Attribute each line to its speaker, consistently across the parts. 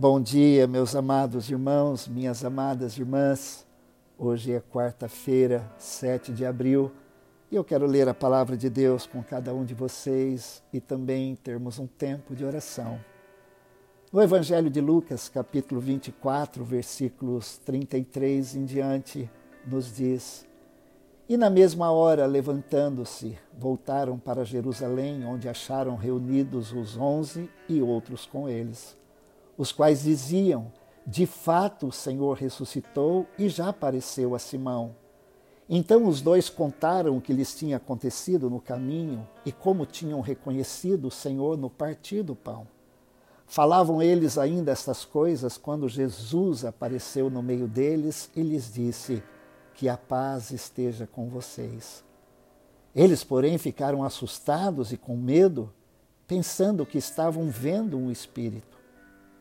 Speaker 1: Bom dia, meus amados irmãos, minhas amadas irmãs. Hoje é quarta-feira, 7 de abril, e eu quero ler a palavra de Deus com cada um de vocês e também termos um tempo de oração. No Evangelho de Lucas, capítulo 24, versículos 33 em diante, nos diz: E na mesma hora, levantando-se, voltaram para Jerusalém, onde acharam reunidos os onze e outros com eles os quais diziam: De fato o Senhor ressuscitou e já apareceu a Simão. Então os dois contaram o que lhes tinha acontecido no caminho e como tinham reconhecido o Senhor no partir do pão. Falavam eles ainda estas coisas quando Jesus apareceu no meio deles e lhes disse: Que a paz esteja com vocês. Eles, porém, ficaram assustados e com medo, pensando que estavam vendo um espírito.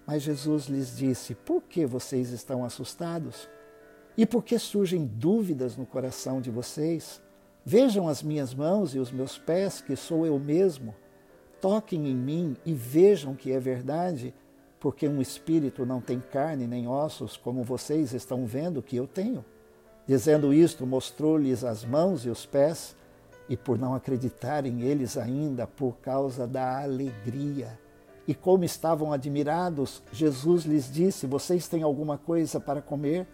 Speaker 1: Mas Jesus lhes disse: Por que vocês estão assustados? E por que surgem dúvidas no coração de vocês? Vejam as minhas mãos e os meus pés, que sou eu mesmo. Toquem em mim e vejam que é verdade, porque um espírito não tem carne nem ossos, como vocês estão vendo que eu tenho. Dizendo isto, mostrou-lhes as mãos e os pés, e por não acreditarem eles ainda, por causa da alegria e como estavam admirados, Jesus lhes disse: Vocês têm alguma coisa para comer?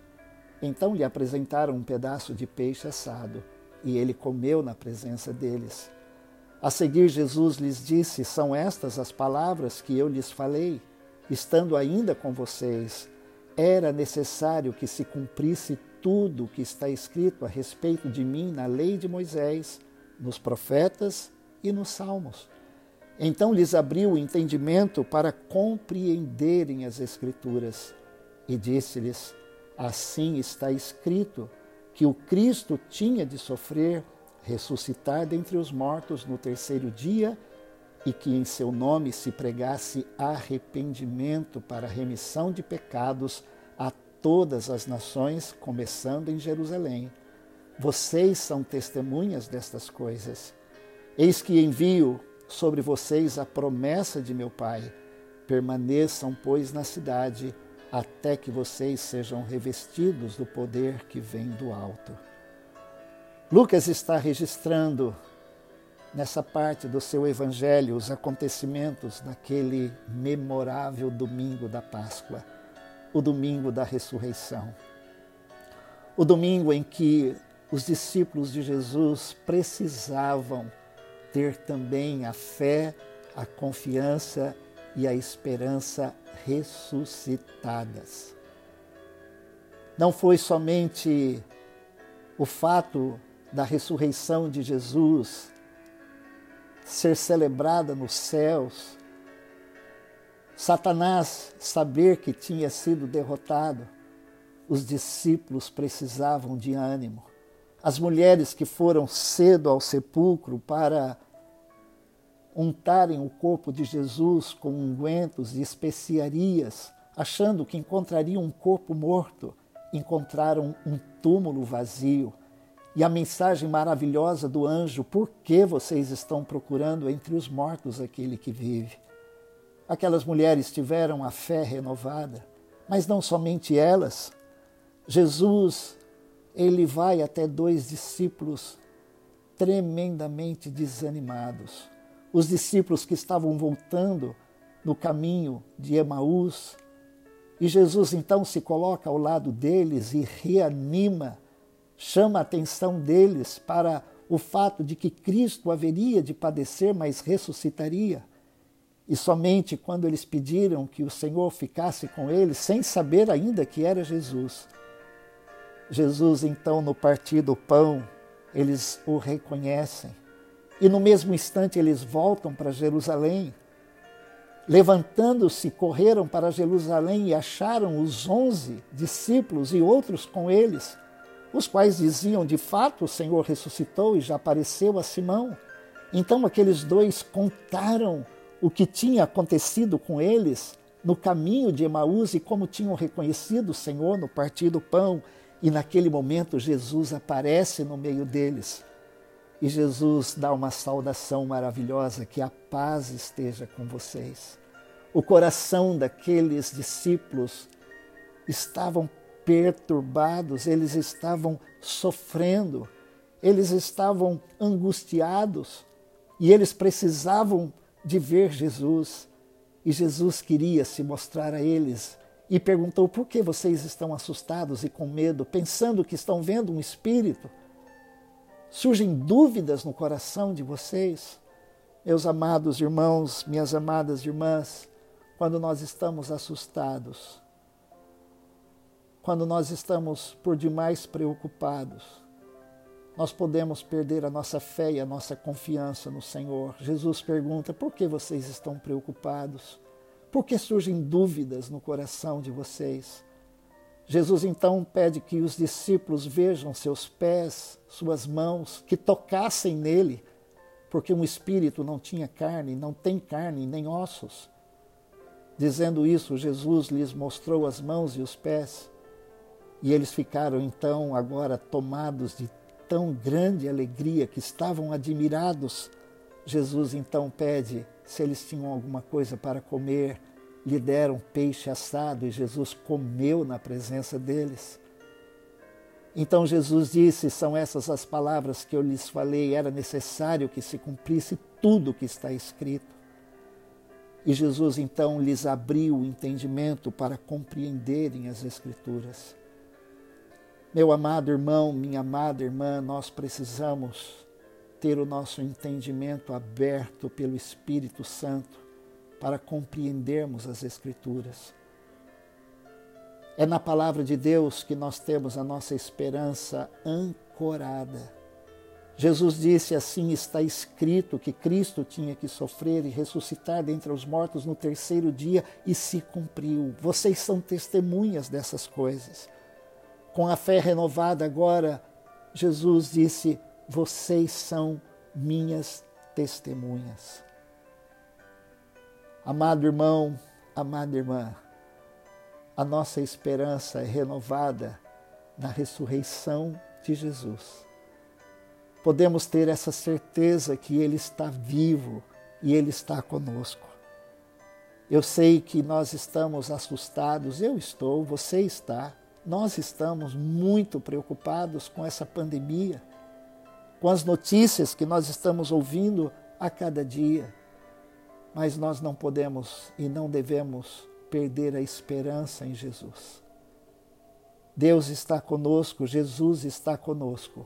Speaker 1: Então lhe apresentaram um pedaço de peixe assado, e ele comeu na presença deles. A seguir, Jesus lhes disse: São estas as palavras que eu lhes falei, estando ainda com vocês. Era necessário que se cumprisse tudo o que está escrito a respeito de mim na lei de Moisés, nos profetas e nos salmos. Então lhes abriu o entendimento para compreenderem as Escrituras e disse-lhes: Assim está escrito que o Cristo tinha de sofrer, ressuscitar dentre os mortos no terceiro dia e que em seu nome se pregasse arrependimento para remissão de pecados a todas as nações, começando em Jerusalém. Vocês são testemunhas destas coisas. Eis que envio sobre vocês a promessa de meu Pai. Permaneçam, pois, na cidade, até que vocês sejam revestidos do poder que vem do alto. Lucas está registrando nessa parte do seu evangelho os acontecimentos daquele memorável domingo da Páscoa, o domingo da ressurreição. O domingo em que os discípulos de Jesus precisavam ter também a fé, a confiança e a esperança ressuscitadas. Não foi somente o fato da ressurreição de Jesus ser celebrada nos céus, Satanás saber que tinha sido derrotado, os discípulos precisavam de ânimo. As mulheres que foram cedo ao sepulcro para untarem o corpo de Jesus com ungüentos e especiarias, achando que encontrariam um corpo morto, encontraram um túmulo vazio. E a mensagem maravilhosa do anjo: por que vocês estão procurando entre os mortos aquele que vive? Aquelas mulheres tiveram a fé renovada, mas não somente elas. Jesus, ele vai até dois discípulos tremendamente desanimados os discípulos que estavam voltando no caminho de Emaús. E Jesus então se coloca ao lado deles e reanima, chama a atenção deles para o fato de que Cristo haveria de padecer, mas ressuscitaria. E somente quando eles pediram que o Senhor ficasse com eles, sem saber ainda que era Jesus, Jesus então, no partir do pão, eles o reconhecem e no mesmo instante eles voltam para Jerusalém. Levantando-se, correram para Jerusalém e acharam os onze discípulos e outros com eles, os quais diziam: De fato, o Senhor ressuscitou e já apareceu a Simão. Então aqueles dois contaram o que tinha acontecido com eles no caminho de Emaús e como tinham reconhecido o Senhor no partir do pão. E naquele momento Jesus aparece no meio deles. E Jesus dá uma saudação maravilhosa: que a paz esteja com vocês. O coração daqueles discípulos estavam perturbados, eles estavam sofrendo, eles estavam angustiados e eles precisavam de ver Jesus. E Jesus queria se mostrar a eles e perguntou: por que vocês estão assustados e com medo, pensando que estão vendo um espírito? Surgem dúvidas no coração de vocês? Meus amados irmãos, minhas amadas irmãs, quando nós estamos assustados, quando nós estamos por demais preocupados, nós podemos perder a nossa fé e a nossa confiança no Senhor. Jesus pergunta: por que vocês estão preocupados? Por que surgem dúvidas no coração de vocês? Jesus então pede que os discípulos vejam seus pés, suas mãos, que tocassem nele, porque um espírito não tinha carne, não tem carne nem ossos. Dizendo isso, Jesus lhes mostrou as mãos e os pés. E eles ficaram então agora tomados de tão grande alegria que estavam admirados. Jesus então pede se eles tinham alguma coisa para comer. Lhe deram peixe assado e Jesus comeu na presença deles. Então Jesus disse: São essas as palavras que eu lhes falei, era necessário que se cumprisse tudo o que está escrito. E Jesus então lhes abriu o entendimento para compreenderem as Escrituras. Meu amado irmão, minha amada irmã, nós precisamos ter o nosso entendimento aberto pelo Espírito Santo para compreendermos as Escrituras. É na palavra de Deus que nós temos a nossa esperança ancorada. Jesus disse assim: está escrito que Cristo tinha que sofrer e ressuscitar dentre os mortos no terceiro dia, e se cumpriu. Vocês são testemunhas dessas coisas com a fé renovada agora, Jesus disse: Vocês são minhas testemunhas. Amado irmão, amada irmã, a nossa esperança é renovada na ressurreição de Jesus. Podemos ter essa certeza que Ele está vivo e Ele está conosco. Eu sei que nós estamos assustados, eu estou, você está. Nós estamos muito preocupados com essa pandemia, com as notícias que nós estamos ouvindo a cada dia. Mas nós não podemos e não devemos perder a esperança em Jesus. Deus está conosco, Jesus está conosco.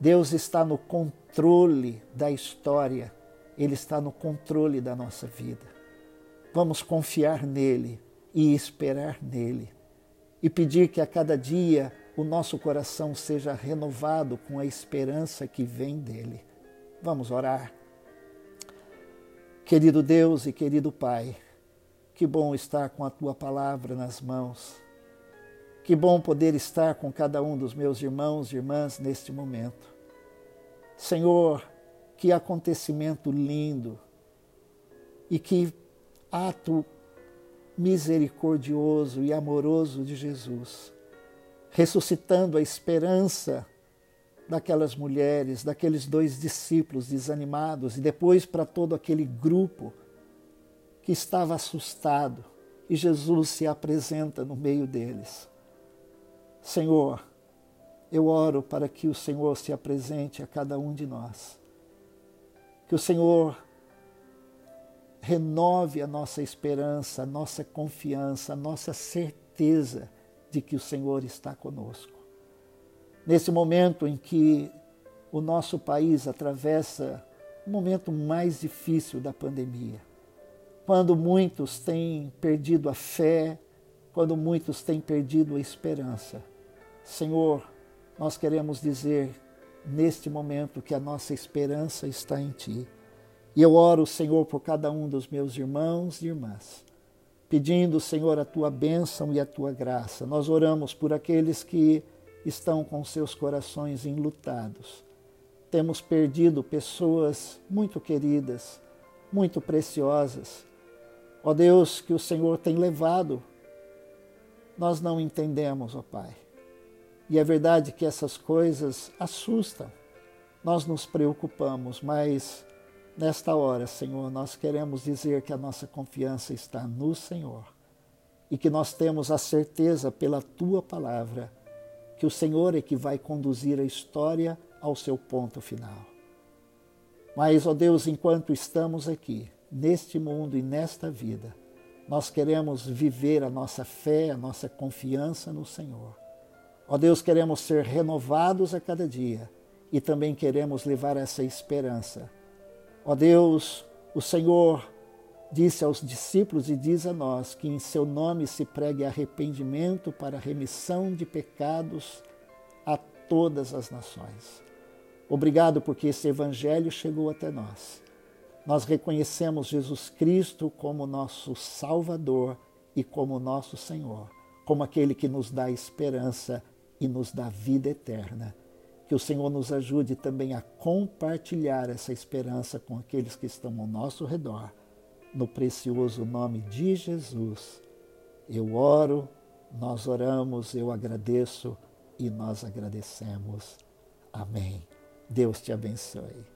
Speaker 1: Deus está no controle da história, Ele está no controle da nossa vida. Vamos confiar nele e esperar nele e pedir que a cada dia o nosso coração seja renovado com a esperança que vem dele. Vamos orar. Querido Deus e querido Pai, que bom estar com a tua palavra nas mãos. Que bom poder estar com cada um dos meus irmãos e irmãs neste momento. Senhor, que acontecimento lindo e que ato misericordioso e amoroso de Jesus, ressuscitando a esperança daquelas mulheres, daqueles dois discípulos desanimados e depois para todo aquele grupo que estava assustado e Jesus se apresenta no meio deles. Senhor, eu oro para que o Senhor se apresente a cada um de nós. Que o Senhor renove a nossa esperança, a nossa confiança, a nossa certeza de que o Senhor está conosco. Nesse momento em que o nosso país atravessa o momento mais difícil da pandemia, quando muitos têm perdido a fé, quando muitos têm perdido a esperança. Senhor, nós queremos dizer neste momento que a nossa esperança está em Ti e eu oro, Senhor, por cada um dos meus irmãos e irmãs, pedindo, Senhor, a tua bênção e a tua graça. Nós oramos por aqueles que estão com seus corações enlutados. Temos perdido pessoas muito queridas, muito preciosas. Ó Deus, que o Senhor tem levado, nós não entendemos, ó Pai. E é verdade que essas coisas assustam, nós nos preocupamos, mas Nesta hora, Senhor, nós queremos dizer que a nossa confiança está no Senhor e que nós temos a certeza pela tua palavra que o Senhor é que vai conduzir a história ao seu ponto final. Mas, ó Deus, enquanto estamos aqui, neste mundo e nesta vida, nós queremos viver a nossa fé, a nossa confiança no Senhor. Ó Deus, queremos ser renovados a cada dia e também queremos levar essa esperança Ó Deus, o Senhor disse aos discípulos e diz a nós que em seu nome se pregue arrependimento para remissão de pecados a todas as nações. Obrigado porque esse evangelho chegou até nós. Nós reconhecemos Jesus Cristo como nosso Salvador e como nosso Senhor, como aquele que nos dá esperança e nos dá vida eterna. Que o Senhor nos ajude também a compartilhar essa esperança com aqueles que estão ao nosso redor. No precioso nome de Jesus, eu oro, nós oramos, eu agradeço e nós agradecemos. Amém. Deus te abençoe.